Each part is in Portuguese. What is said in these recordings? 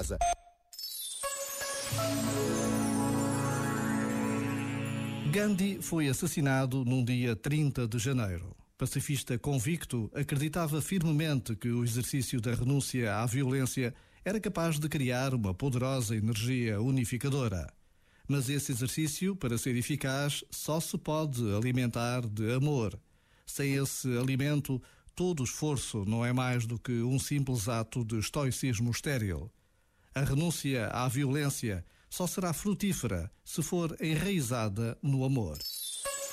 casa. Gandhi foi assassinado num dia 30 de janeiro. Pacifista convicto, acreditava firmemente que o exercício da renúncia à violência era capaz de criar uma poderosa energia unificadora. Mas esse exercício, para ser eficaz, só se pode alimentar de amor. Sem esse alimento, todo esforço não é mais do que um simples ato de estoicismo estéril. A renúncia à violência só será frutífera se for enraizada no amor.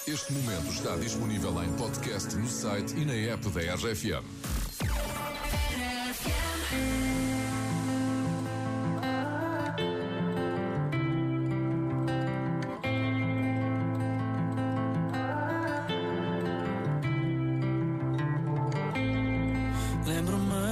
Este momento está disponível em podcast no site e na app da RFM. Lembro-me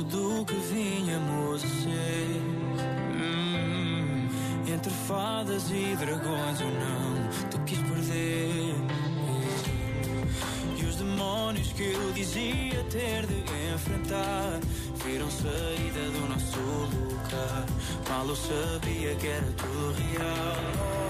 o esboço do que vinhamos a ser. Hum, entre fadas e dragões, eu não te quis perder. E os demónios que eu dizia ter de enfrentar viram saída do nosso lugar. Mal eu sabia que era tudo real.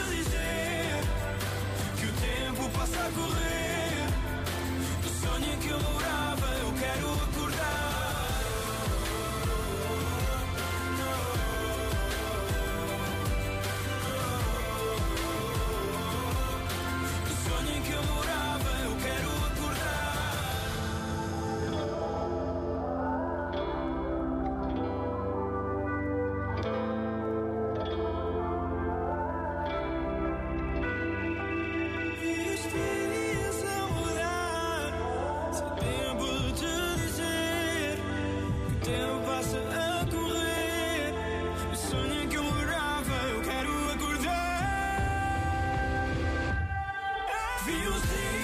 Vi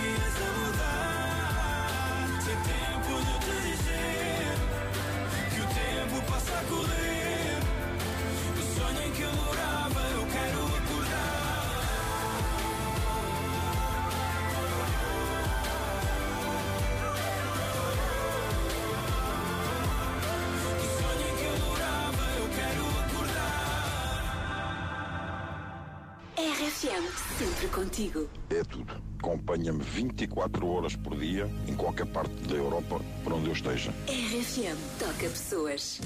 RFM, sempre contigo. É tudo. Acompanha-me 24 horas por dia, em qualquer parte da Europa, por onde eu esteja. RFM, toca pessoas.